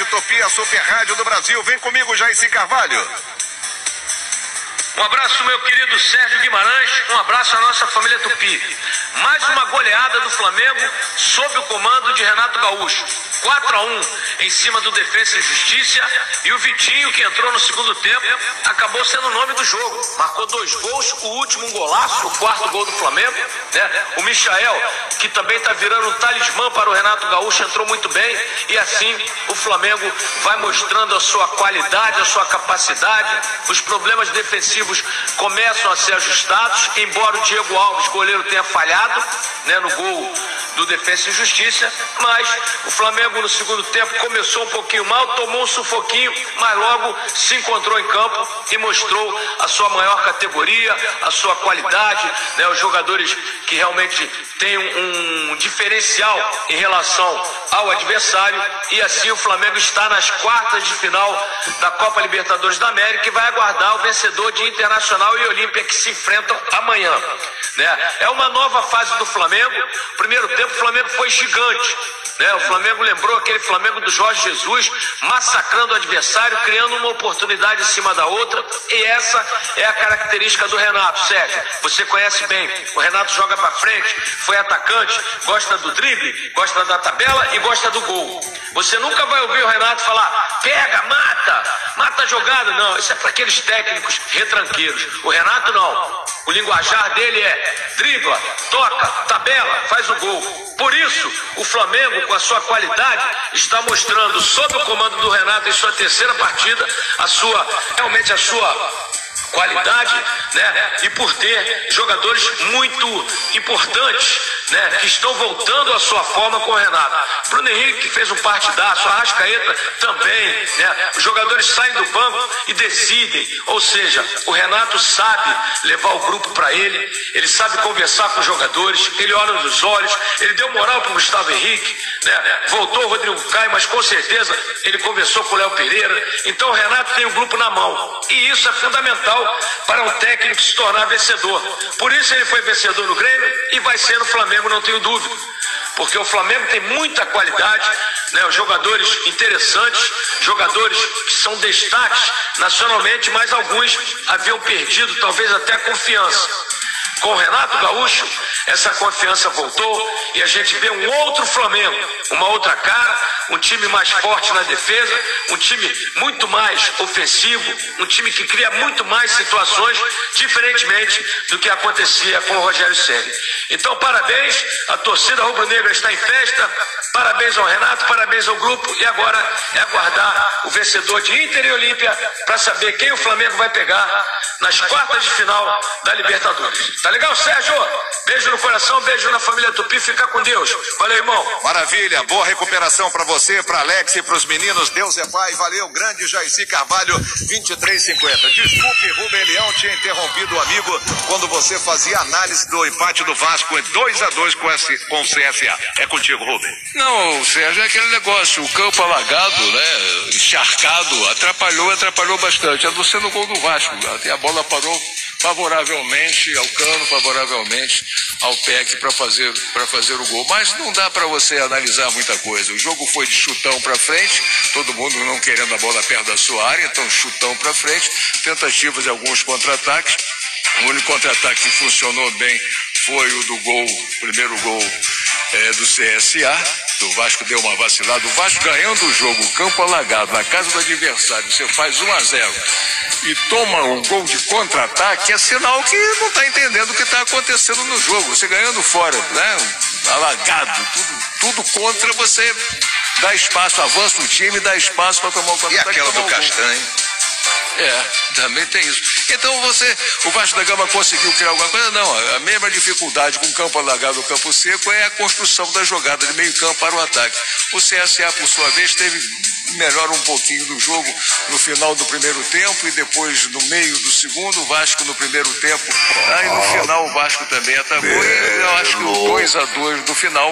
Rádio Tupi, a super rádio do Brasil. Vem comigo, Jair Carvalho. Um abraço, meu querido Sérgio Guimarães. Um abraço à nossa família Tupi. Mais uma goleada do Flamengo sob o comando de Renato Gaúcho. 4 a 1 em cima do Defesa e Justiça. E o Vitinho, que entrou no segundo tempo, acabou sendo o nome do jogo. Marcou dois gols, o último um golaço, o quarto gol do Flamengo. Né? O Michael, que também está virando um talismã para o Renato Gaúcho, entrou muito bem. E assim o Flamengo vai mostrando a sua qualidade, a sua capacidade. Os problemas defensivos começam a ser ajustados, embora o Diego Alves, goleiro, tenha falhado né, no gol do Defesa e Justiça, mas o Flamengo no segundo tempo começou um pouquinho mal, tomou um sufoquinho, mas logo se encontrou em campo e mostrou a sua maior categoria, a sua qualidade, né, os jogadores que realmente têm um, um diferencial em relação ao adversário e assim o Flamengo está nas quartas de final da Copa Libertadores da América e vai aguardar o vencedor de Internacional e Olímpia que se enfrentam amanhã. Né? É uma nova fase do Flamengo. Primeiro tempo o Flamengo foi gigante. Né? O Flamengo lembrou aquele Flamengo do Jorge Jesus, massacrando o adversário, criando uma oportunidade em cima da outra. E essa é a característica do Renato, Sérgio. Você conhece bem. O Renato joga para frente, foi atacante, gosta do drible, gosta da tabela e gosta do gol. Você nunca vai ouvir o Renato falar, pega, mata, mata a jogada. Não, isso é para aqueles técnicos retranqueiros. O Renato não. O linguajar dele é dribla, toca, tabela, faz o gol. Por isso, o Flamengo, com a sua qualidade, está mostrando, sob o comando do Renato, em sua terceira partida, a sua, realmente a sua qualidade, né? E por ter jogadores muito importantes, né? Que estão voltando à sua forma com o Renato. Bruno Henrique que fez um partidaço, a Arrascaeta também, né? Os jogadores saem do banco e decidem. Ou seja, o Renato sabe levar o grupo para ele, ele sabe conversar com os jogadores, ele olha nos olhos, ele deu moral para o Gustavo Henrique, né? Voltou o Rodrigo Caio, mas com certeza ele conversou com o Léo Pereira. Então o Renato tem o grupo na mão. E isso é fundamental para um técnico se tornar vencedor. Por isso ele foi vencedor no Grêmio e vai ser no Flamengo, não tenho dúvida. Porque o Flamengo tem muita qualidade, né? Jogadores interessantes, jogadores que são destaques nacionalmente, mas alguns haviam perdido talvez até a confiança. Com o Renato Gaúcho, essa confiança voltou e a gente vê um outro Flamengo, uma outra cara, um time mais forte na defesa, um time muito mais ofensivo, um time que cria muito mais situações, diferentemente do que acontecia com o Rogério Ceni. Então, parabéns, a torcida rubro-negra está em festa, parabéns ao Renato, parabéns ao grupo e agora é aguardar o vencedor de Inter e Olímpia para saber quem o Flamengo vai pegar nas quartas de final da Libertadores. Tá legal, Sérgio? Beijo no coração, beijo na família Tupi, fica com Deus. Valeu, irmão. Maravilha, boa recuperação para você, para Alex e para os meninos. Deus é pai, valeu, grande Jairci Carvalho, 2350. Desculpe, Rubem Leão, tinha interrompido o amigo quando você fazia análise do empate do Vasco em 2 a 2 com, com o CSA. É contigo, Rubem. Não, Sérgio, é aquele negócio, o campo alagado, né, encharcado, atrapalhou, atrapalhou bastante. A não ser no gol do Vasco, até a bola parou favoravelmente ao Cano, favoravelmente ao PEC para fazer, fazer o gol. Mas não dá para você analisar muita coisa. O jogo foi de chutão para frente, todo mundo não querendo a bola perto da sua área, então chutão para frente, tentativas de alguns contra-ataques. O único contra-ataque que funcionou bem foi o do gol, primeiro gol é, do CSA. O Vasco deu uma vacilada. O Vasco ganhando o jogo, campo alagado, na casa do adversário, você faz 1 a 0 e toma um gol de contra-ataque, é sinal que não está entendendo o que está acontecendo no jogo. Você ganhando fora, né? Alagado, tudo, tudo contra você. Dá espaço, avança o time, dá espaço para tomar o contra-ataque. E aquela do Castanho? É, também tem isso. Então você, o Vasco da Gama conseguiu criar alguma coisa? Não, a mesma dificuldade com o campo alagado o campo seco é a construção da jogada de meio campo para o ataque. O CSA, por sua vez, teve melhora um pouquinho do jogo no final do primeiro tempo e depois no meio do segundo, o Vasco no primeiro tempo. Aí no final o Vasco também atacou e eu acho que o 2 a 2 no final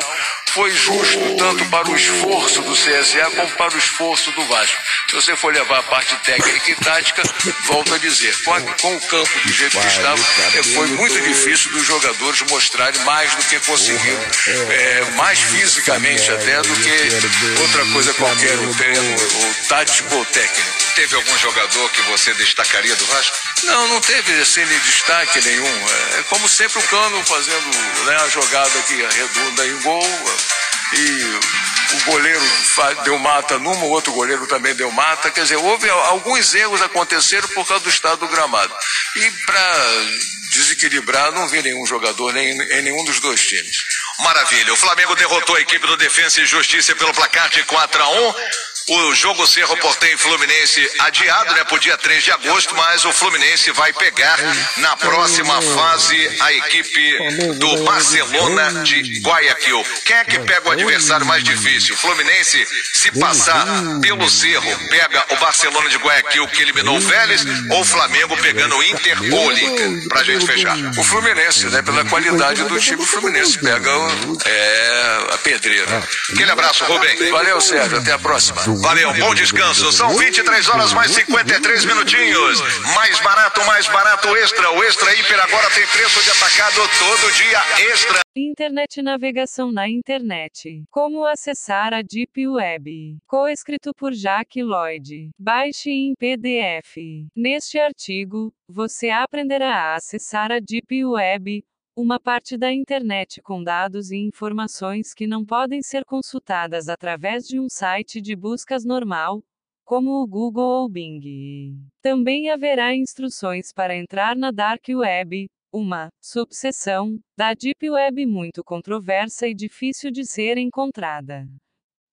foi justo tanto para o esforço do CSA como para o esforço do Vasco. Se você for levar a parte técnica e tática, volto a dizer, com, a, com o campo do jeito que estava, é, foi muito difícil dos jogadores mostrarem mais do que conseguiram, é, mais fisicamente até do que outra coisa qualquer, o treino, ou tático ou técnico. Teve algum jogador que você destacaria do Vasco? Não, não teve assim destaque nenhum. É como sempre o Cano fazendo né, a jogada que redunda em gol e o goleiro deu mata numa, o outro goleiro também deu mata. Quer dizer, houve alguns erros aconteceram por causa do estado do gramado. E para desequilibrar, não vi nenhum jogador nem, em nenhum dos dois times. Maravilha. O Flamengo derrotou a equipe do Defensa e Justiça pelo placar de 4 a 1 o jogo Cerro Portem Fluminense adiado, né, para o dia 3 de agosto, mas o Fluminense vai pegar na próxima fase a equipe do Barcelona de Guayaquil. Quem é que pega o adversário mais difícil? O Fluminense, se passar pelo Cerro, pega o Barcelona de Guayaquil que eliminou o Vélez, ou o Flamengo pegando o Inter ou o Inter? Pra gente fechar. O Fluminense, né, pela qualidade do time, o Fluminense pega é, a pedreira. Aquele abraço, Rubem. Valeu, Sérgio. Até a próxima. Valeu, bom descanso. São 23 horas mais 53 minutinhos. Mais barato, mais barato extra. O extra hiper agora tem preço de atacado todo dia extra. Internet navegação na internet. Como acessar a Deep Web. Coescrito por Jack Lloyd. Baixe em PDF. Neste artigo, você aprenderá a acessar a Deep Web, uma parte da internet com dados e informações que não podem ser consultadas através de um site de buscas normal, como o Google ou Bing. Também haverá instruções para entrar na Dark Web, uma subseção da Deep Web muito controversa e difícil de ser encontrada.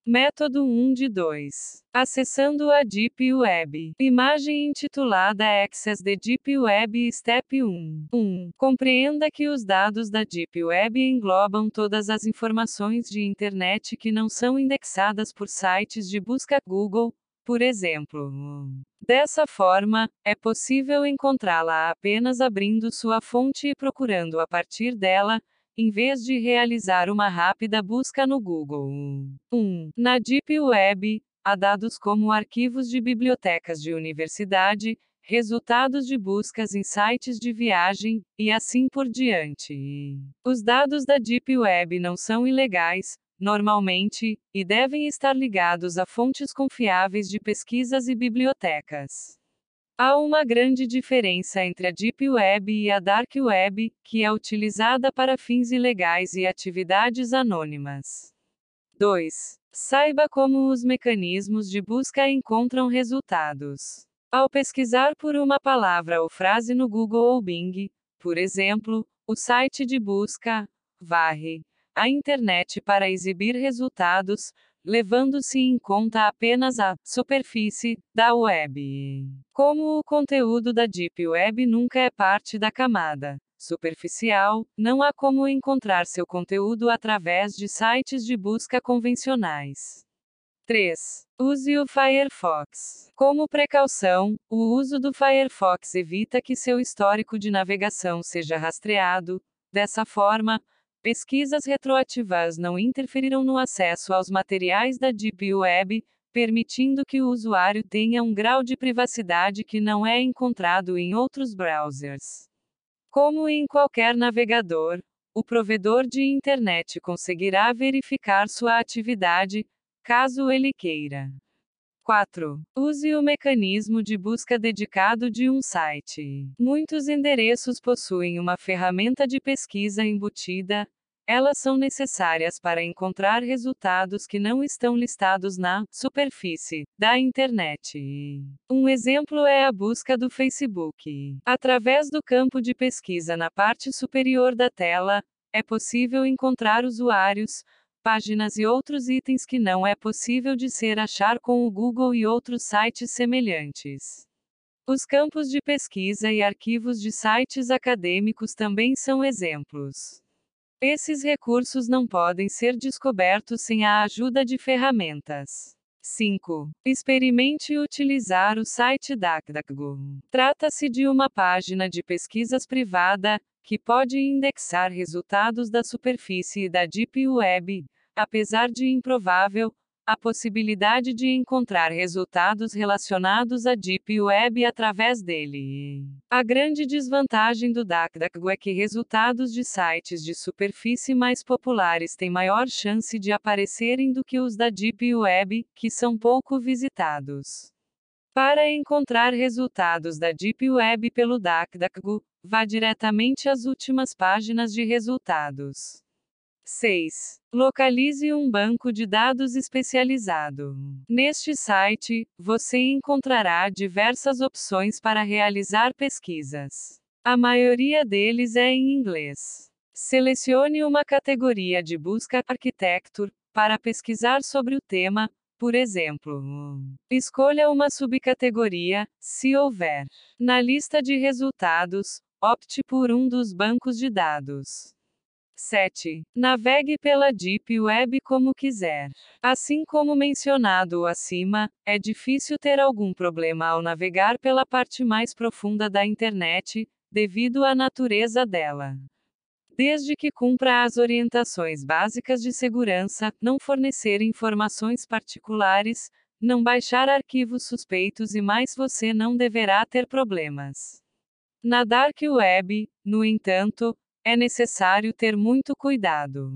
Método 1 de 2. Acessando a Deep Web. Imagem intitulada Access the Deep Web Step 1. 1. Compreenda que os dados da Deep Web englobam todas as informações de internet que não são indexadas por sites de busca Google, por exemplo. Dessa forma, é possível encontrá-la apenas abrindo sua fonte e procurando a partir dela, em vez de realizar uma rápida busca no Google. 1. Na Deep Web, há dados como arquivos de bibliotecas de universidade, resultados de buscas em sites de viagem, e assim por diante. Os dados da Deep Web não são ilegais, normalmente, e devem estar ligados a fontes confiáveis de pesquisas e bibliotecas. Há uma grande diferença entre a Deep Web e a Dark Web, que é utilizada para fins ilegais e atividades anônimas. 2. Saiba como os mecanismos de busca encontram resultados. Ao pesquisar por uma palavra ou frase no Google ou Bing, por exemplo, o site de busca varre a internet para exibir resultados, levando-se em conta apenas a superfície da web. Como o conteúdo da Deep Web nunca é parte da camada superficial, não há como encontrar seu conteúdo através de sites de busca convencionais. 3. Use o Firefox. Como precaução, o uso do Firefox evita que seu histórico de navegação seja rastreado. Dessa forma, Pesquisas retroativas não interferirão no acesso aos materiais da Deep Web, permitindo que o usuário tenha um grau de privacidade que não é encontrado em outros browsers. Como em qualquer navegador, o provedor de internet conseguirá verificar sua atividade, caso ele queira. 4. Use o mecanismo de busca dedicado de um site. Muitos endereços possuem uma ferramenta de pesquisa embutida, elas são necessárias para encontrar resultados que não estão listados na superfície da internet. Um exemplo é a busca do Facebook. Através do campo de pesquisa na parte superior da tela, é possível encontrar usuários, páginas e outros itens que não é possível de ser achar com o Google e outros sites semelhantes. Os campos de pesquisa e arquivos de sites acadêmicos também são exemplos. Esses recursos não podem ser descobertos sem a ajuda de ferramentas. 5. Experimente utilizar o site DuckDuckGo. Trata-se de uma página de pesquisas privada, que pode indexar resultados da superfície da Deep Web, apesar de improvável, a possibilidade de encontrar resultados relacionados à Deep Web através dele. A grande desvantagem do DuckDuckGo é que resultados de sites de superfície mais populares têm maior chance de aparecerem do que os da Deep Web, que são pouco visitados. Para encontrar resultados da Deep Web pelo DuckDuckGo, vá diretamente às últimas páginas de resultados. 6. Localize um banco de dados especializado. Neste site, você encontrará diversas opções para realizar pesquisas. A maioria deles é em inglês. Selecione uma categoria de busca Architecture para pesquisar sobre o tema, por exemplo. Escolha uma subcategoria, se houver. Na lista de resultados, opte por um dos bancos de dados. 7. Navegue pela Deep Web como quiser. Assim como mencionado acima, é difícil ter algum problema ao navegar pela parte mais profunda da internet, devido à natureza dela. Desde que cumpra as orientações básicas de segurança, não fornecer informações particulares, não baixar arquivos suspeitos e mais você não deverá ter problemas. Na Dark Web, no entanto, é necessário ter muito cuidado.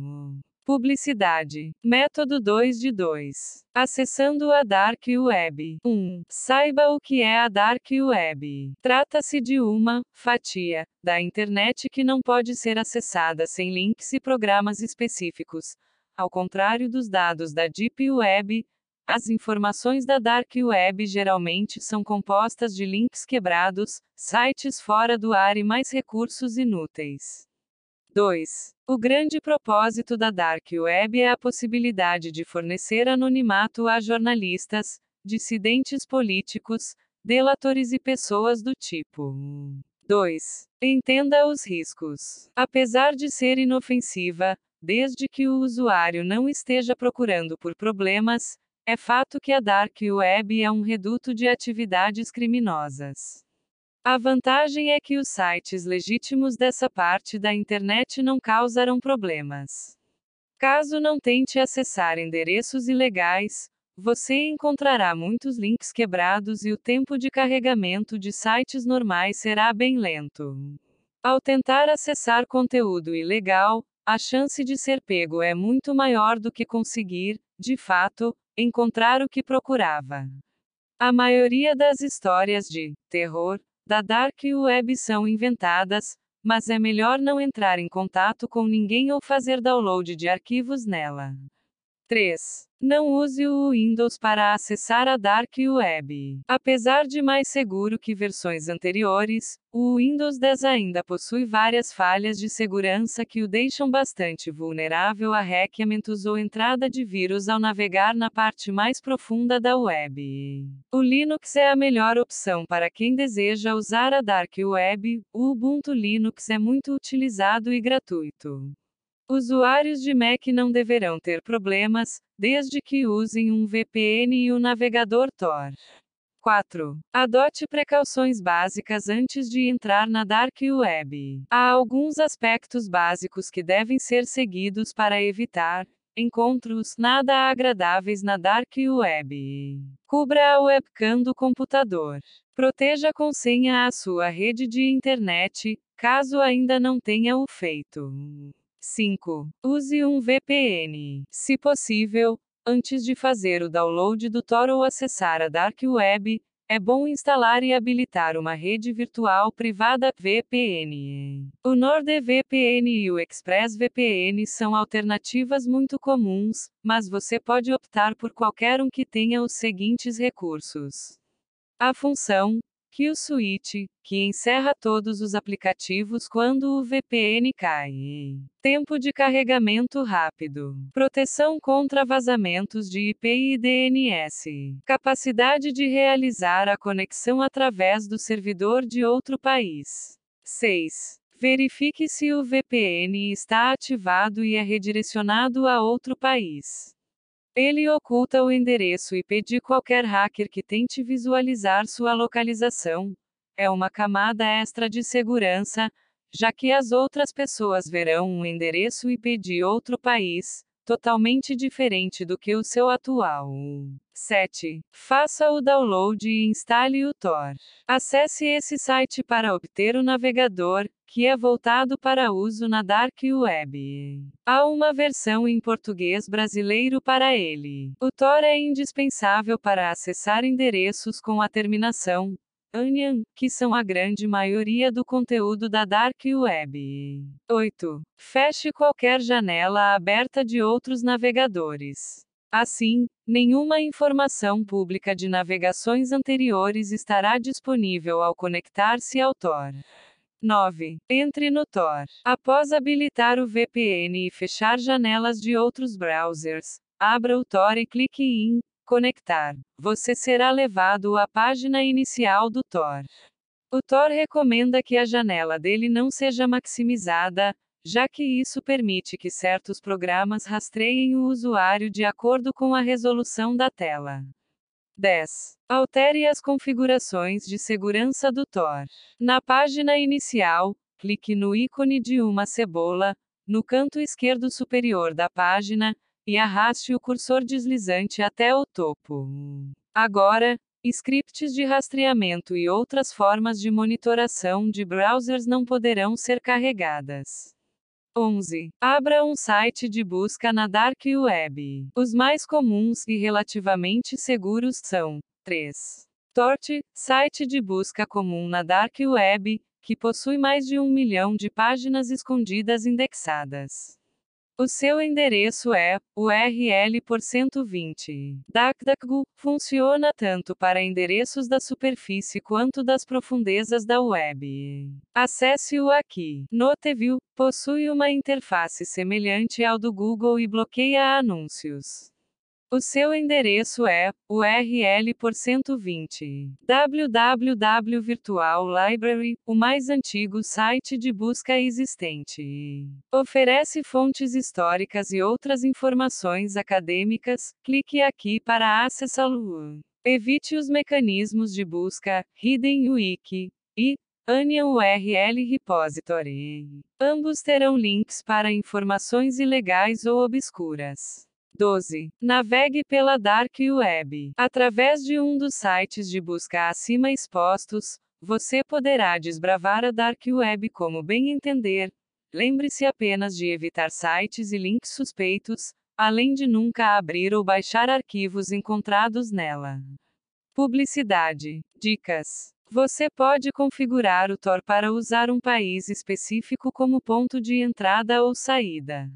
Publicidade. Método 2 de 2. Acessando a Dark Web. 1. Saiba o que é a Dark Web. Trata-se de uma fatia da internet que não pode ser acessada sem links e programas específicos. Ao contrário dos dados da Deep Web, as informações da Dark Web geralmente são compostas de links quebrados, sites fora do ar e mais recursos inúteis. 2. O grande propósito da Dark Web é a possibilidade de fornecer anonimato a jornalistas, dissidentes políticos, delatores e pessoas do tipo. 2. Entenda os riscos. Apesar de ser inofensiva, desde que o usuário não esteja procurando por problemas, é fato que a Dark Web é um reduto de atividades criminosas. A vantagem é que os sites legítimos dessa parte da internet não causarão problemas. Caso não tente acessar endereços ilegais, você encontrará muitos links quebrados e o tempo de carregamento de sites normais será bem lento. Ao tentar acessar conteúdo ilegal, a chance de ser pego é muito maior do que conseguir, de fato, encontrar o que procurava. A maioria das histórias de terror da Dark Web são inventadas, mas é melhor não entrar em contato com ninguém ou fazer download de arquivos nela. 3. Não use o Windows para acessar a Dark Web. Apesar de mais seguro que versões anteriores, o Windows 10 ainda possui várias falhas de segurança que o deixam bastante vulnerável a hackeamentos ou entrada de vírus ao navegar na parte mais profunda da web. O Linux é a melhor opção para quem deseja usar a Dark Web. O Ubuntu Linux é muito utilizado e gratuito. Usuários de Mac não deverão ter problemas, desde que usem um VPN e o navegador Tor. 4. Adote precauções básicas antes de entrar na Dark Web. Há alguns aspectos básicos que devem ser seguidos para evitar encontros nada agradáveis na Dark Web. Cubra a webcam do computador. Proteja com senha a sua rede de internet, caso ainda não tenha o feito. 5. Use um VPN. Se possível, antes de fazer o download do Tor ou acessar a Dark Web, é bom instalar e habilitar uma rede virtual privada VPN. O NordVPN e o ExpressVPN são alternativas muito comuns, mas você pode optar por qualquer um que tenha os seguintes recursos: a função Kill Switch, que encerra todos os aplicativos quando o VPN cai. Tempo de carregamento rápido. Proteção contra vazamentos de IP e DNS. Capacidade de realizar a conexão através do servidor de outro país. 6. Verifique se o VPN está ativado e é redirecionado a outro país. Ele oculta o endereço IP de qualquer hacker que tente visualizar sua localização. É uma camada extra de segurança, já que as outras pessoas verão um endereço IP de outro país, totalmente diferente do que o seu atual. 7. Faça o download e instale o Tor. Acesse esse site para obter o navegador, que é voltado para uso na Dark Web. Há uma versão em português brasileiro para ele. O Tor é indispensável para acessar endereços com a terminação Onion, que são a grande maioria do conteúdo da Dark Web. 8. Feche qualquer janela aberta de outros navegadores. Assim, nenhuma informação pública de navegações anteriores estará disponível ao conectar-se ao Tor. 9. Entre no Tor. Após habilitar o VPN e fechar janelas de outros browsers, abra o Tor e clique em conectar, você será levado à página inicial do Tor. O Tor recomenda que a janela dele não seja maximizada, já que isso permite que certos programas rastreiem o usuário de acordo com a resolução da tela. 10. Altere as configurações de segurança do Tor. Na página inicial, clique no ícone de uma cebola, no canto esquerdo superior da página, e arraste o cursor deslizante até o topo. Agora, scripts de rastreamento e outras formas de monitoração de browsers não poderão ser carregadas. 11. Abra um site de busca na Dark Web. Os mais comuns e relativamente seguros são 3. Torch, site de busca comum na Dark Web, que possui mais de um milhão de páginas escondidas indexadas. O seu endereço é URL por 120. DuckDuckGo funciona tanto para endereços da superfície quanto das profundezas da web. Acesse-o aqui. NoteView possui uma interface semelhante ao do Google e bloqueia anúncios. O seu endereço é URL por 120. www Virtual Library, o mais antigo site de busca existente. Oferece fontes históricas e outras informações acadêmicas. Clique aqui para acessá-lo. Evite os mecanismos de busca Hidden Wiki e Onion URL Repository. Ambos terão links para informações ilegais ou obscuras. 12. Navegue pela Dark Web. Através de um dos sites de busca acima expostos, você poderá desbravar a Dark Web como bem entender. Lembre-se apenas de evitar sites e links suspeitos, além de nunca abrir ou baixar arquivos encontrados nela. Publicidade. Dicas. Você pode configurar o Tor para usar um país específico como ponto de entrada ou saída.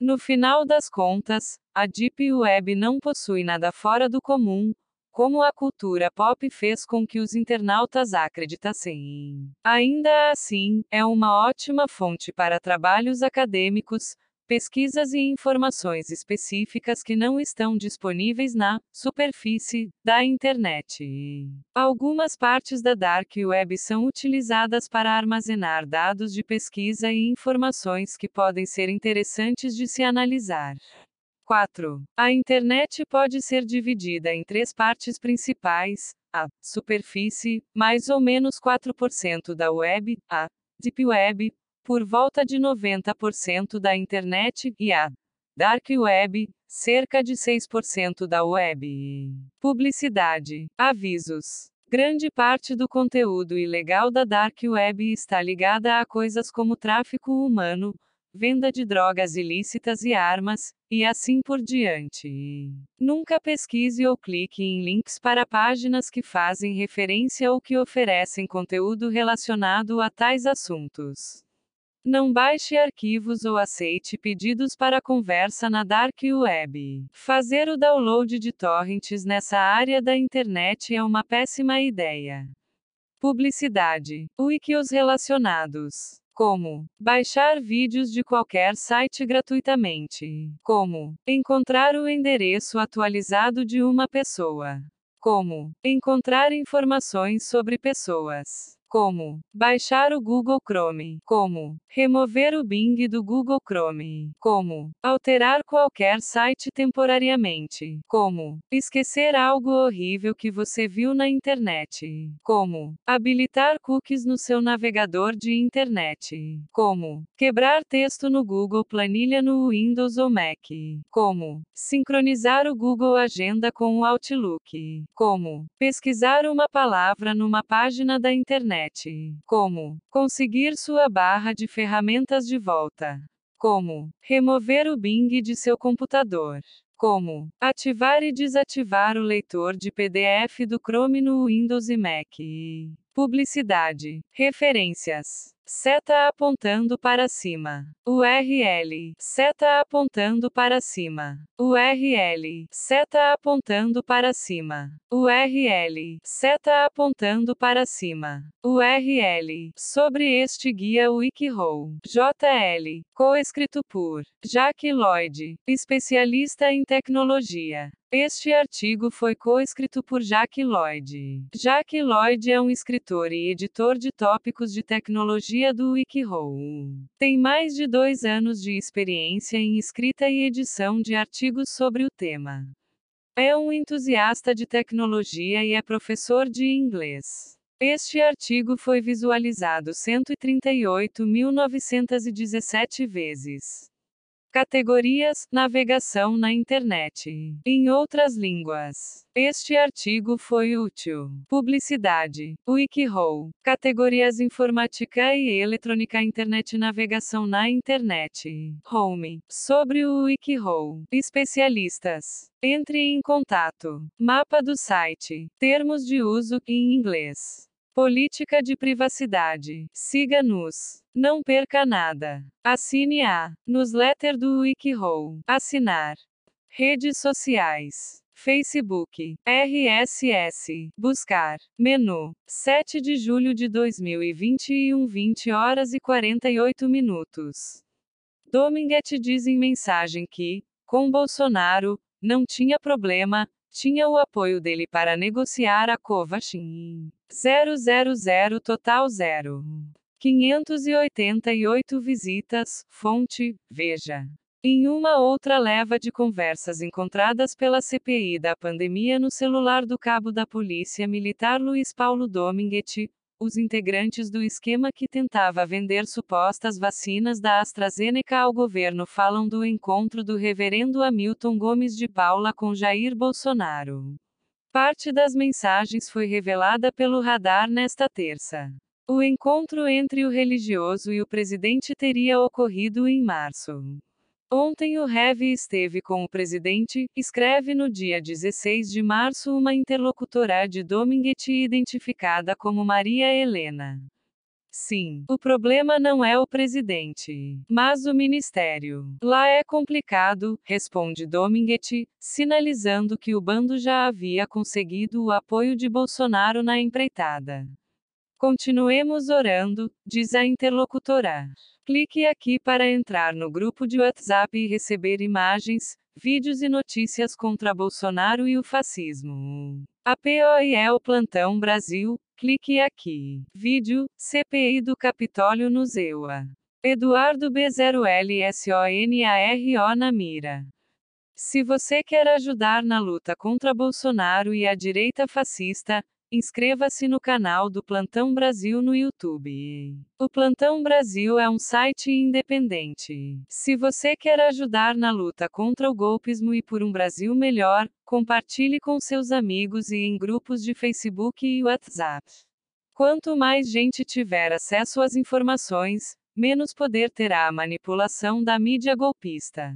No final das contas, a Deep Web não possui nada fora do comum, como a cultura pop fez com que os internautas acreditassem. Ainda assim, é uma ótima fonte para trabalhos acadêmicos, pesquisas e informações específicas que não estão disponíveis na superfície da internet. Algumas partes da Dark Web são utilizadas para armazenar dados de pesquisa e informações que podem ser interessantes de se analisar. 4. A internet pode ser dividida em três partes principais: a superfície, mais ou menos 4% da web, a deep web, por volta de 90% da internet, e a Dark Web, cerca de 6% da web. Publicidade. Avisos. Grande parte do conteúdo ilegal da Dark Web está ligada a coisas como tráfico humano, venda de drogas ilícitas e armas, e assim por diante. Nunca pesquise ou clique em links para páginas que fazem referência ou que oferecem conteúdo relacionado a tais assuntos. Não baixe arquivos ou aceite pedidos para conversa na Dark Web. Fazer o download de torrents nessa área da internet é uma péssima ideia. Publicidade. Wikis relacionados. Como baixar vídeos de qualquer site gratuitamente. Como encontrar o endereço atualizado de uma pessoa. Como encontrar informações sobre pessoas. Como baixar o Google Chrome. Como remover o Bing do Google Chrome. Como alterar qualquer site temporariamente. Como esquecer algo horrível que você viu na internet. Como habilitar cookies no seu navegador de internet. Como quebrar texto no Google Planilha no Windows ou Mac. Como sincronizar o Google Agenda com o Outlook. Como pesquisar uma palavra numa página da internet internet. Como conseguir sua barra de ferramentas de volta. Como remover o Bing de seu computador. Como ativar e desativar o leitor de PDF do Chrome no Windows e Mac. Publicidade. Referências. Seta apontando para cima. URL. Seta apontando para cima. URL. Seta apontando para cima. URL. Seta apontando para cima. URL. Sobre este guia WikiHow. JL. Coescrito por Jack Lloyd, especialista em tecnologia. Este artigo foi coescrito por Jack Lloyd. Jack Lloyd é um escritor e editor de tópicos de tecnologia do WikiHow. Tem mais de dois anos de experiência em escrita e edição de artigos sobre o tema. É um entusiasta de tecnologia e é professor de inglês. Este artigo foi visualizado 138.917 vezes. Categorias: Navegação na internet. Em outras línguas. Este artigo foi útil. Publicidade. WikiHow. Categorias Informática e Eletrônica Internet Navegação na internet. Home. Sobre o WikiHow. Especialistas. Entre em contato. Mapa do site. Termos de uso em inglês. Política de privacidade. Siga-nos. Não perca nada. Assine a newsletter do WikiHow. Assinar. Redes sociais. Facebook, RSS, buscar, menu, 7 de julho de 2021, 20 horas e 48 minutos. Dominguete diz em mensagem que, com Bolsonaro, não tinha problema, tinha o apoio dele para negociar a Covaxin. 000 total 0. 588 visitas, fonte, veja. Em uma outra leva de conversas encontradas pela CPI da pandemia no celular do cabo da Polícia Militar Luiz Paulo Dominguete, os integrantes do esquema que tentava vender supostas vacinas da AstraZeneca ao governo falam do encontro do reverendo Hamilton Gomes de Paula com Jair Bolsonaro. Parte das mensagens foi revelada pelo radar nesta terça. O encontro entre o religioso e o presidente teria ocorrido em março. Ontem o Heavy esteve com o presidente, escreve no dia 16 de março uma interlocutora de Dominguete identificada como Maria Helena. Sim, o problema não é o presidente, mas o ministério. Lá é complicado, responde Dominguete, sinalizando que o bando já havia conseguido o apoio de Bolsonaro na empreitada. Continuemos orando, diz a interlocutora. Clique aqui para entrar no grupo de WhatsApp e receber imagens, vídeos e notícias contra Bolsonaro e o fascismo. Apoie é o Plantão Brasil, clique aqui. Vídeo, CPI do Capitólio no Zewa. Eduardo B0LSONARO na mira. Se você quer ajudar na luta contra Bolsonaro e a direita fascista, Inscreva-se no canal do Plantão Brasil no YouTube. O Plantão Brasil é um site independente. Se você quer ajudar na luta contra o golpismo e por um Brasil melhor, compartilhe com seus amigos e em grupos de Facebook e WhatsApp. Quanto mais gente tiver acesso às informações, menos poder terá a manipulação da mídia golpista.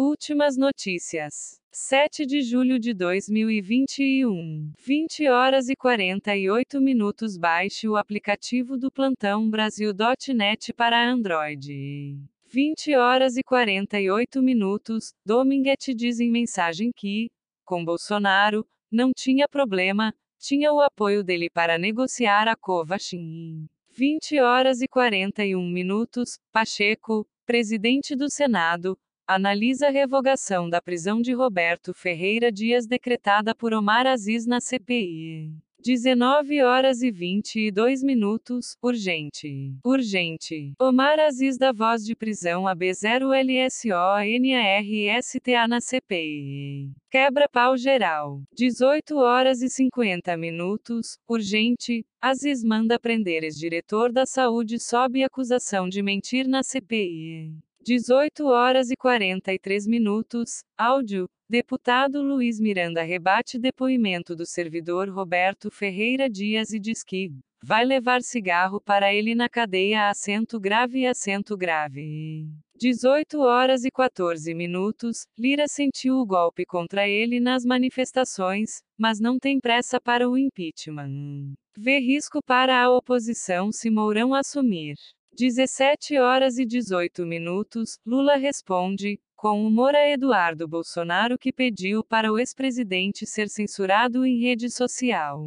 Últimas notícias. 7 de julho de 2021. 20 horas e 48 minutos. Baixe o aplicativo do Plantão Brasil.net para Android. 20 horas e 48 minutos. Dominguete diz em mensagem que, com Bolsonaro, não tinha problema, tinha o apoio dele para negociar a Covaxin. 20 horas e 41 minutos. Pacheco, presidente do Senado, analisa a revogação da prisão de Roberto Ferreira Dias decretada por Omar Aziz na CPI. 19 horas e 22 minutos. Urgente. Urgente. Omar Aziz da voz de prisão AB0LSONARSTA na CPI. Quebra-pau geral. 18 horas e 50 minutos. Urgente. Aziz manda prender ex-diretor da saúde sob acusação de mentir na CPI. 18 horas e 43 minutos. Áudio. Deputado Luiz Miranda rebate depoimento do servidor Roberto Ferreira Dias e diz que vai levar cigarro para ele na cadeia acento grave e acento grave. 18 horas e 14 minutos, Lira sentiu o golpe contra ele nas manifestações, mas não tem pressa para o impeachment. Vê risco para a oposição se Mourão assumir. 17 horas e 18 minutos, Lula responde, com humor a Eduardo Bolsonaro que pediu para o ex-presidente ser censurado em rede social.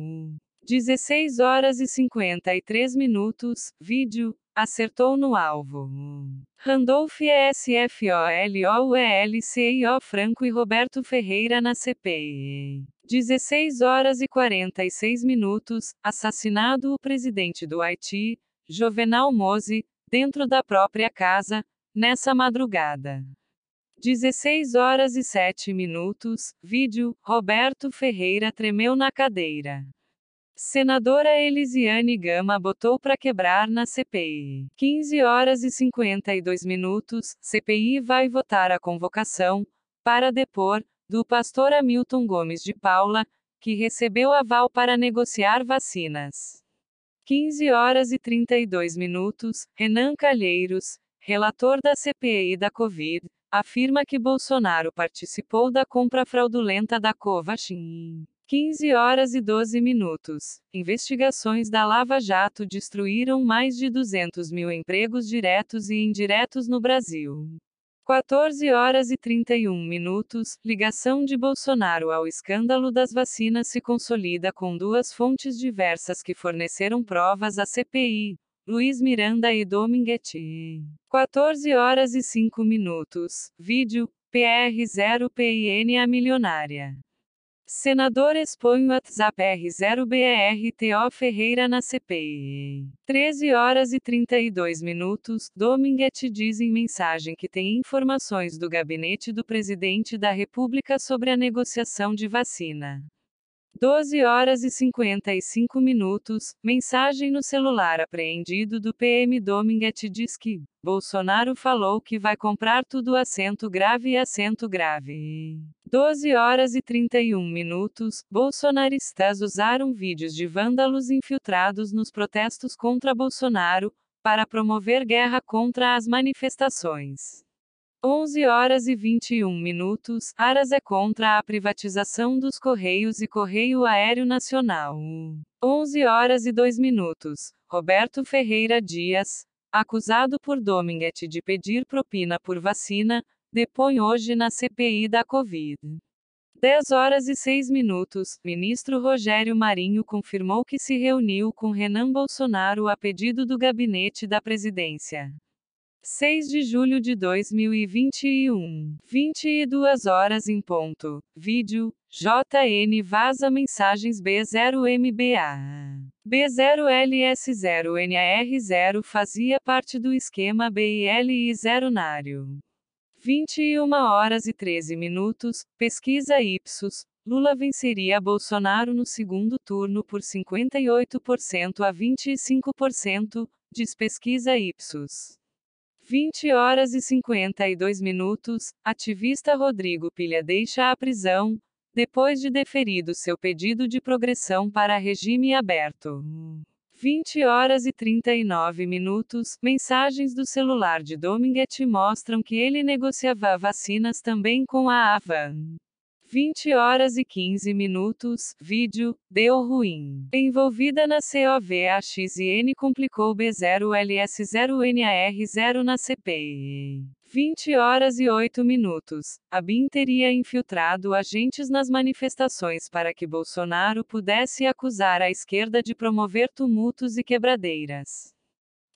16 horas e 53 minutos, vídeo, acertou no alvo. Randolph ESFOLOUELCIO Franco e Roberto Ferreira na CPI. 16 horas e 46 minutos, assassinado o presidente do Haiti, Jovenal Mose, dentro da própria casa, nessa madrugada. 16 horas e 7 minutos. Vídeo: Roberto Ferreira tremeu na cadeira. Senadora Elisiane Gama botou para quebrar na CPI. 15 horas e 52 minutos. CPI vai votar a convocação, para depor, do pastor Hamilton Gomes de Paula, que recebeu aval para negociar vacinas. 15 horas e 32 minutos, Renan Calheiros, relator da CPI da Covid, afirma que Bolsonaro participou da compra fraudulenta da Covaxin. 15 horas e 12 minutos. Investigações da Lava Jato destruíram mais de 200 mil empregos diretos e indiretos no Brasil. 14 horas e 31 minutos. Ligação de Bolsonaro ao escândalo das vacinas se consolida com duas fontes diversas que forneceram provas à CPI. Luiz Miranda e Dominguete. 14 horas e 5 minutos. Vídeo. PR0PIN a milionária. Senador expõe WhatsApp R0BRTO Ferreira na CPI. 13 horas e 32 minutos. Dominguete diz em mensagem que tem informações do gabinete do presidente da República sobre a negociação de vacina. 12 horas e 55 minutos. Mensagem no celular apreendido do PM Dominguete diz que Bolsonaro falou que vai comprar tudo acento grave e acento grave. 12 horas e 31 minutos. Bolsonaristas usaram vídeos de vândalos infiltrados nos protestos contra Bolsonaro para promover guerra contra as manifestações. 11 horas e 21 minutos. Aras é contra a privatização dos Correios e Correio Aéreo Nacional. 11 horas e 2 minutos. Roberto Ferreira Dias, acusado por Dominguete de pedir propina por vacina, depõe hoje na CPI da Covid. 10 horas e 6 minutos. Ministro Rogério Marinho confirmou que se reuniu com Renan Bolsonaro a pedido do gabinete da presidência. 6 de julho de 2021. 22 horas em ponto. Vídeo. JN vaza mensagens B0MBA. B0LS0NAR0 fazia parte do esquema BILI0 nário. 21 horas e 13 minutos. Pesquisa Ipsos. Lula venceria Bolsonaro no segundo turno por 58% a 25%, diz pesquisa Ipsos. 20 horas e 52 minutos, ativista Rodrigo Pilha deixa a prisão, depois de deferido seu pedido de progressão para regime aberto. 20 horas e 39 minutos, mensagens do celular de Dominguete mostram que ele negociava vacinas também com a Avan. 20 horas e 15 minutos, vídeo, deu ruim. Envolvida na COVAXN complicou B0LS0NAR0 na CPI. 20 horas e 8 minutos. A BIM teria infiltrado agentes nas manifestações para que Bolsonaro pudesse acusar a esquerda de promover tumultos e quebradeiras.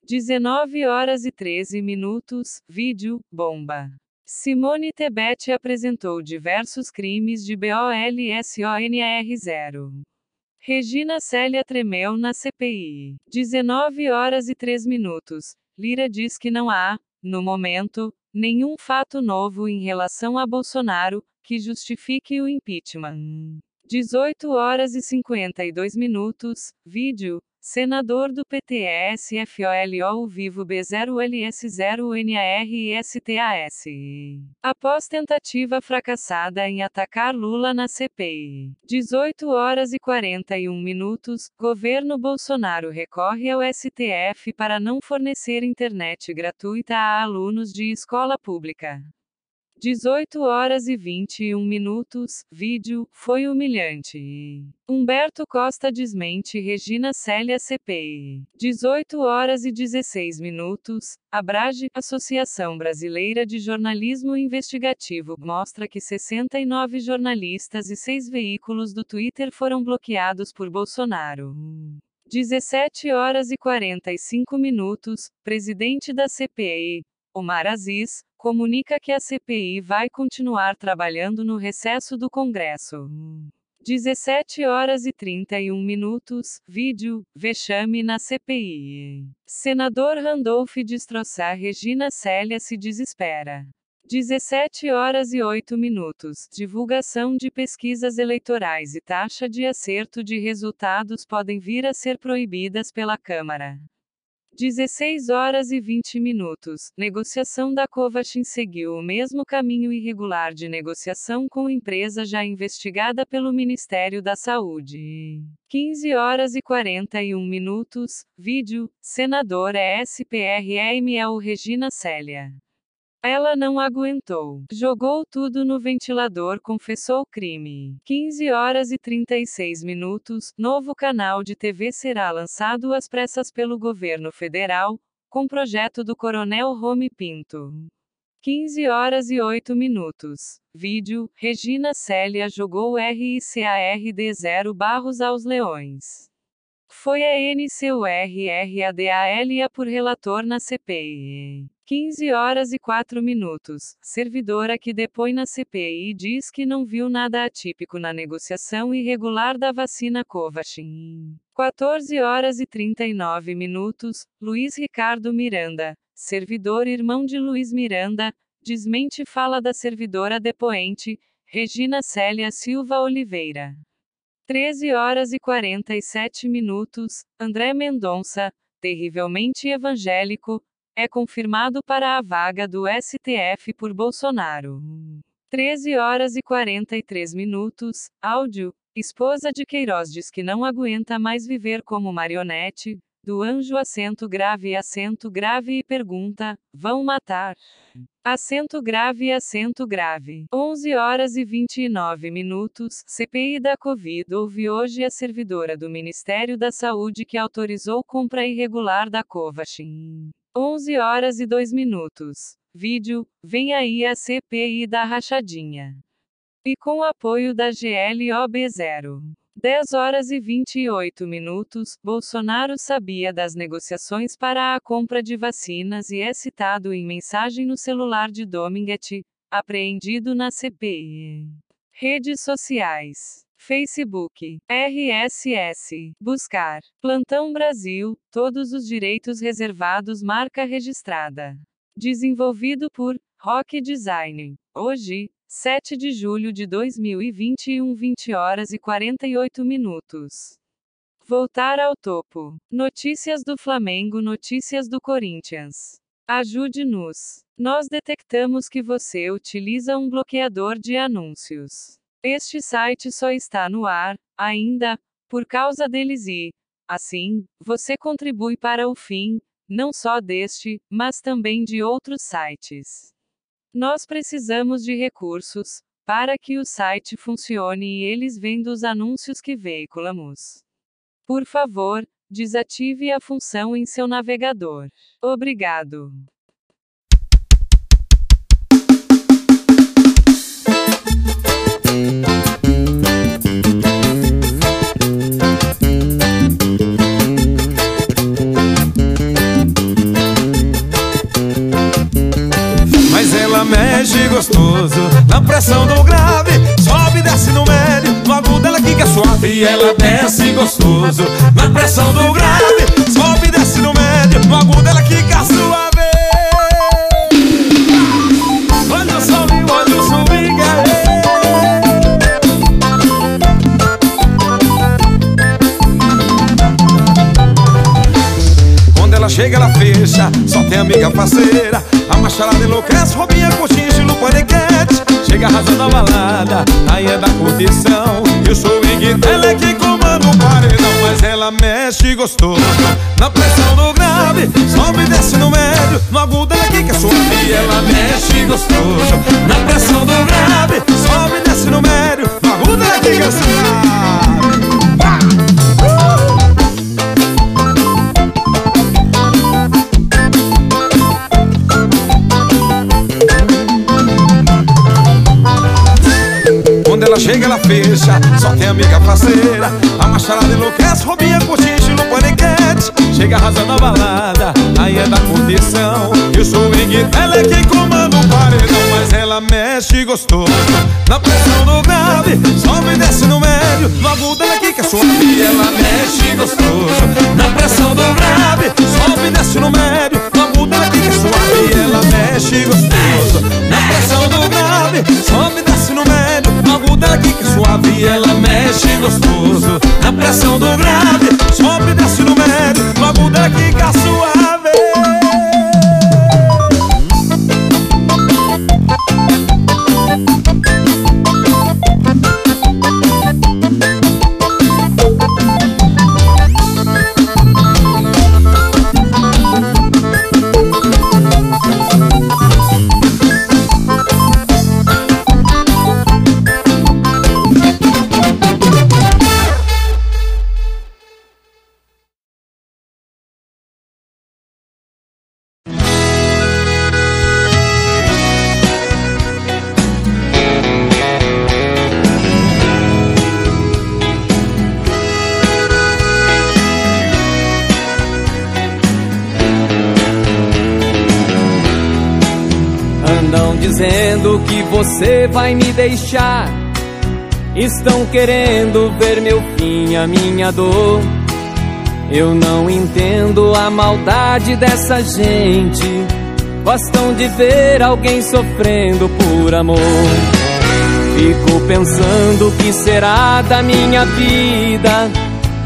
19 horas e 13 minutos. Vídeo, bomba. Simone Tebet apresentou diversos crimes de BOLSONAR0. Regina Célia tremeu na CPI. 19 horas e 3 minutos. Lira diz que não há, no momento, nenhum fato novo em relação a Bolsonaro que justifique o impeachment. 18 horas e 52 minutos. Vídeo. Senador do PTS FOLO Vivo B0LS0NARISTAS. Após tentativa fracassada em atacar Lula na CPI. 18 horas e 41 minutos, governo Bolsonaro recorre ao STF para não fornecer internet gratuita a alunos de escola pública. 18 horas e 21 minutos. Vídeo. Foi humilhante. Humberto Costa desmente Regina Célia CPI. 18 horas e 16 minutos. Abrage, Associação Brasileira de Jornalismo Investigativo, mostra que 69 jornalistas e 6 veículos do Twitter foram bloqueados por Bolsonaro. 17 horas e 45 minutos. Presidente da CPI, Omar Aziz, comunica que a CPI vai continuar trabalhando no recesso do Congresso. 17 horas e 31 minutos. Vídeo: Vexame na CPI. Senador Randolph destroçar Regina Célia se desespera. 17 horas e 8 minutos. Divulgação de pesquisas eleitorais e taxa de acerto de resultados podem vir a ser proibidas pela Câmara. 16 horas e 20 minutos. Negociação da Covaxin seguiu o mesmo caminho irregular de negociação com empresa já investigada pelo Ministério da Saúde. 15 horas e 41 minutos. Vídeo. Senadora SPRML Regina Célia. Ela não aguentou. Jogou tudo no ventilador, confessou crime. 15 horas e 36 minutos. Novo canal de TV será lançado às pressas pelo governo federal, com projeto do Coronel Rome Pinto. 15 horas e 8 minutos. Vídeo: Regina Célia jogou RICARD 0 Barros aos Leões. Foi a NCURRADALA por relator na CPI. 15 horas e 4 minutos. Servidora que depõe na CPI diz que não viu nada atípico na negociação irregular da vacina Covaxin. 14 horas e 39 minutos. Luiz Ricardo Miranda, servidor irmão de Luiz Miranda, desmente fala da servidora depoente, Regina Célia Silva Oliveira. 13 horas e 47 minutos. André Mendonça, terrivelmente evangélico, é confirmado para a vaga do STF por Bolsonaro. 13 horas e 43 minutos. Áudio. Esposa de Queiroz diz que não aguenta mais viver como marionete. Do anjo acento grave acento grave e pergunta: vão matar? Acento grave acento grave. 11 horas e 29 minutos. CPI da Covid houve hoje a servidora do Ministério da Saúde que autorizou compra irregular da Covaxin. 11 horas e 2 minutos. Vídeo: Vem aí a CPI da rachadinha. E com apoio da GLOB 0. 10 horas e 28 minutos, Bolsonaro sabia das negociações para a compra de vacinas e é citado em mensagem no celular de Dominguete, apreendido na CPI. Redes sociais. Facebook, RSS, buscar, Plantão Brasil, todos os direitos reservados marca registrada. Desenvolvido por Rock Design. Hoje, 7 de julho de 2021, 20 horas e 48 minutos. Voltar ao topo. Notícias do Flamengo, notícias do Corinthians. Ajude-nos. Nós detectamos que você utiliza um bloqueador de anúncios. Este site só está no ar, ainda, por causa deles e, assim, você contribui para o fim, não só deste, mas também de outros sites. Nós precisamos de recursos, para que o site funcione e eles vendo os anúncios que veiculamos. Por favor, desative a função em seu navegador. Obrigado. Mexe gostoso Na pressão do grave Sobe e desce no médio No agudo ela quica suave suave, ela desce gostoso. Na pressão do grave, sobe e desce no médio. No agudo ela quica suave. Olha o swing, olha o swing, Quando ela chega, ela fecha, só tem amiga parceira. A macharada enlouquece, roubinha, coxinha, estilo paniquete. Chega arrasando a balada, aí é da curtição. E o swing dela é que comanda o paredão. Mas ela mexe gostoso, na pressão do grave. Sobe e desce no médio, no agudo ela que é suave. Ela mexe gostoso, na pressão do grave. Sobe e desce no médio, no agudo ela que é suave. Quando ela chega, ela fecha, só tem amiga parceira. A macharada enlouquece, roubinha, coxinha, estilo paniquete. Chega arrasando a balada, aí é da condição. E o swing dela é quem comanda o paredão. Mas ela mexe gostoso, na pressão do grave. Sobe e desce no médio, no agudo ela que é suave. Ela mexe gostoso, na pressão do grave. Sobe e desce no médio, no agudo ela que é suave. Ela mexe gostoso, na pressão do grave. Sobe e desce no médio, agudo ela que suave. Ela mexe gostoso, na pressão do grave. Sobe e desce no médio, agudo ela que é suave. Dizendo que você vai me deixar. Estão querendo ver meu fim, a minha dor. Eu não entendo a maldade dessa gente. Gostam de ver alguém sofrendo por amor. Fico pensando o que será da minha vida.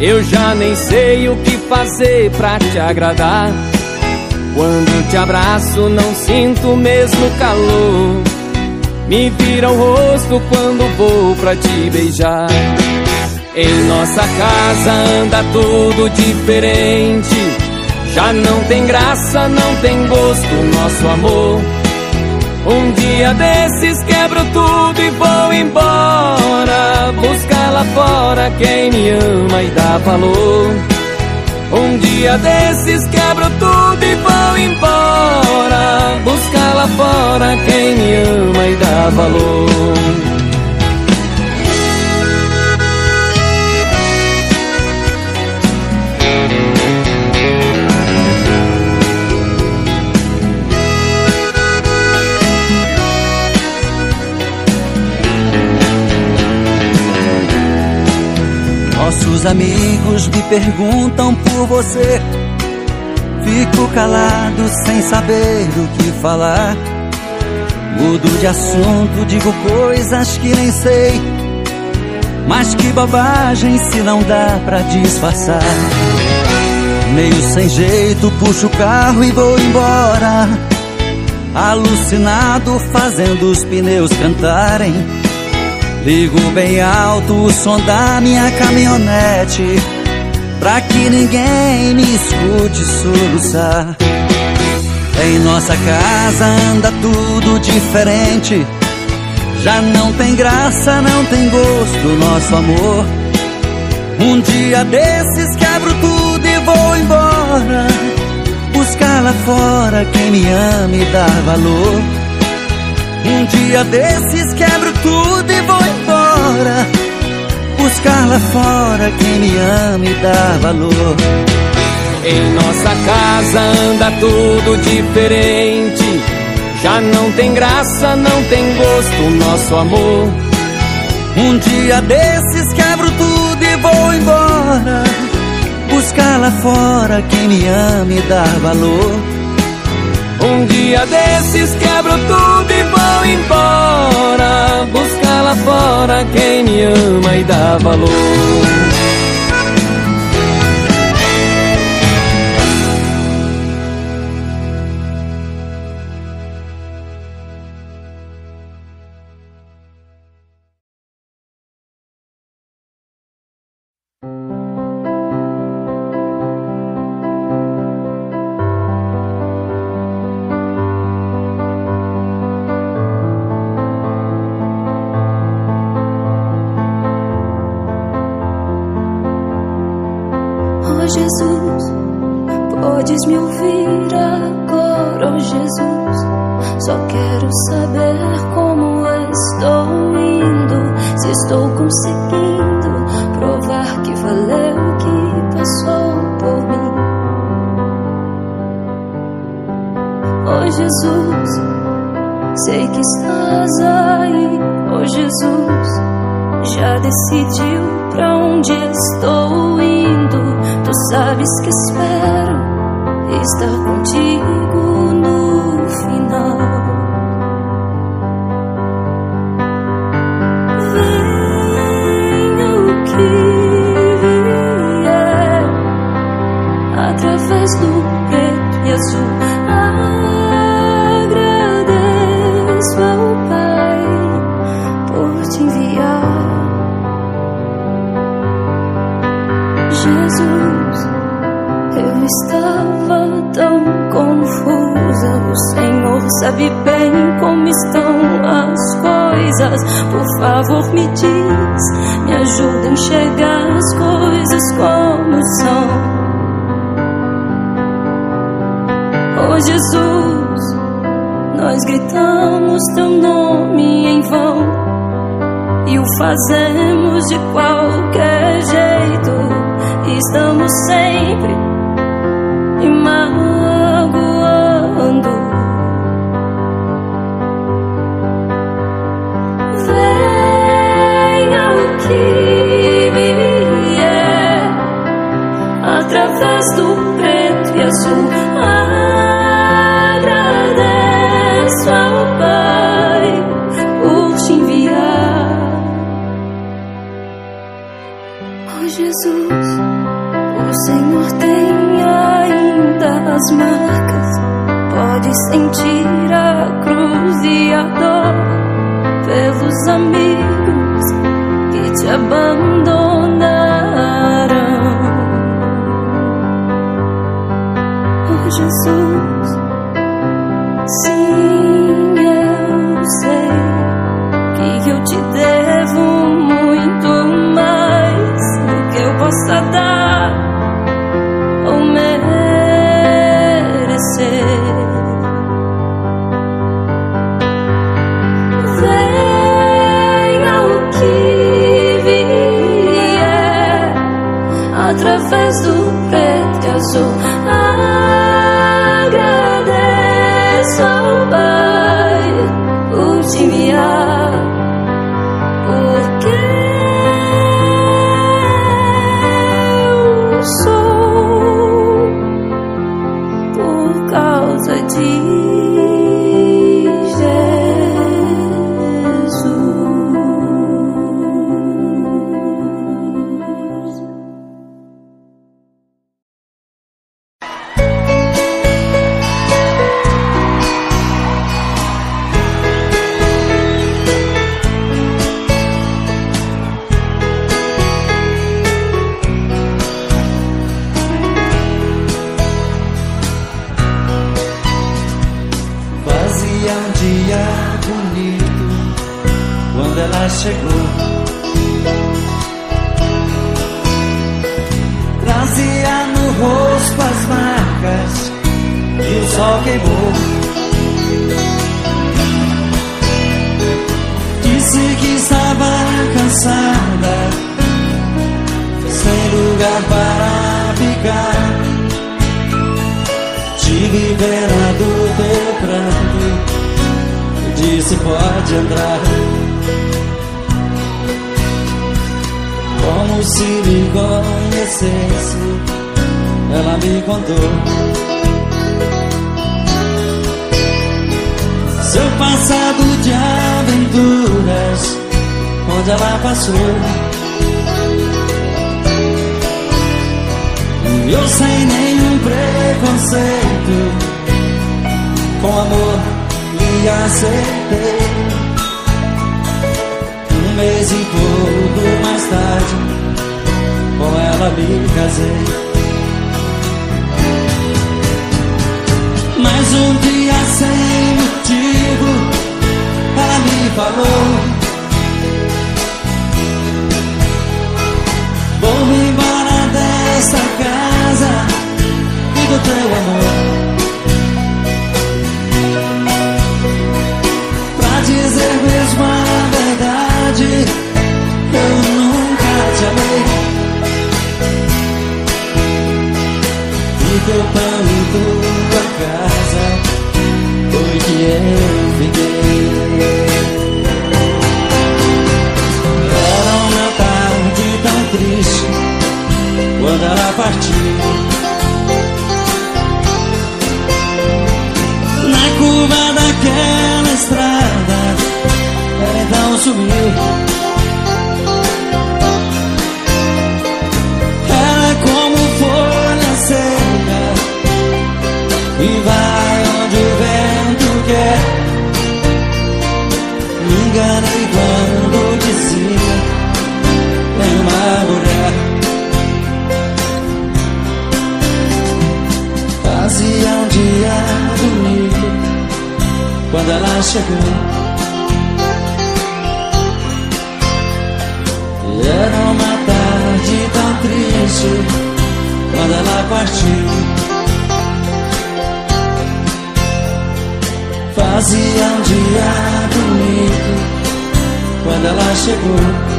Eu já nem sei o que fazer pra te agradar. Quando te abraço, não sinto mesmo calor. Me vira o rosto quando vou pra te beijar. Em nossa casa anda tudo diferente. Já não tem graça, não tem gosto nosso amor. Um dia desses quebro tudo e vou embora. Buscar lá fora quem me ama e dá valor. Um dia desses quebro tudo e vou embora. Buscar lá fora quem me ama e dá valor. Nossos amigos me perguntam por você. Fico calado sem saber o que falar. Mudo de assunto, digo coisas que nem sei. Mas que bobagem se não dá pra disfarçar. Meio sem jeito, puxo o carro e vou embora. Alucinado, fazendo os pneus cantarem. Ligo bem alto o som da minha caminhonete Pra que ninguém me escute soluçar Em nossa casa anda tudo diferente Já não tem graça, não tem gosto nosso amor. Um dia desses quebro tudo e vou embora Buscar lá fora quem me ama e dá valor. Um dia desses quebro Buscar lá fora quem me ama e dá valor Em nossa casa anda tudo diferente. Já não tem graça, não tem gosto nosso amor. Um dia desses quebro tudo e vou embora buscar lá fora quem me ama e dá valor. Um dia desses quebro tudo e vou embora buscar lá fora quem me ama e dá valor. Jesus, eu estava tão confusa. O Senhor sabe bem como estão as coisas. Por favor, me diz, me ajuda a enxergar as coisas como são. Oh, Jesus, nós gritamos teu nome em vão e o fazemos de qualquer jeito estamos sempre. Imaginando cansada, sem lugar para ficar. Tive pena do teu pranto, disse pode entrar. Como se me conhecesse, ela me contou. Seu passado de aventuras onde ela passou. E eu sem nenhum preconceito, com amor lhe aceitei mês e pouco mais tarde Com ela me casei Mas um dia sem motivo Ela me falou Vou-me embora desta casa E do teu amor Pra dizer mesmo a verdade eu nunca te amei. E teu pão em tua casa foi que eu fiquei. Chegou. Era uma tarde tão triste quando ela partiu. Fazia um dia bonito quando ela chegou.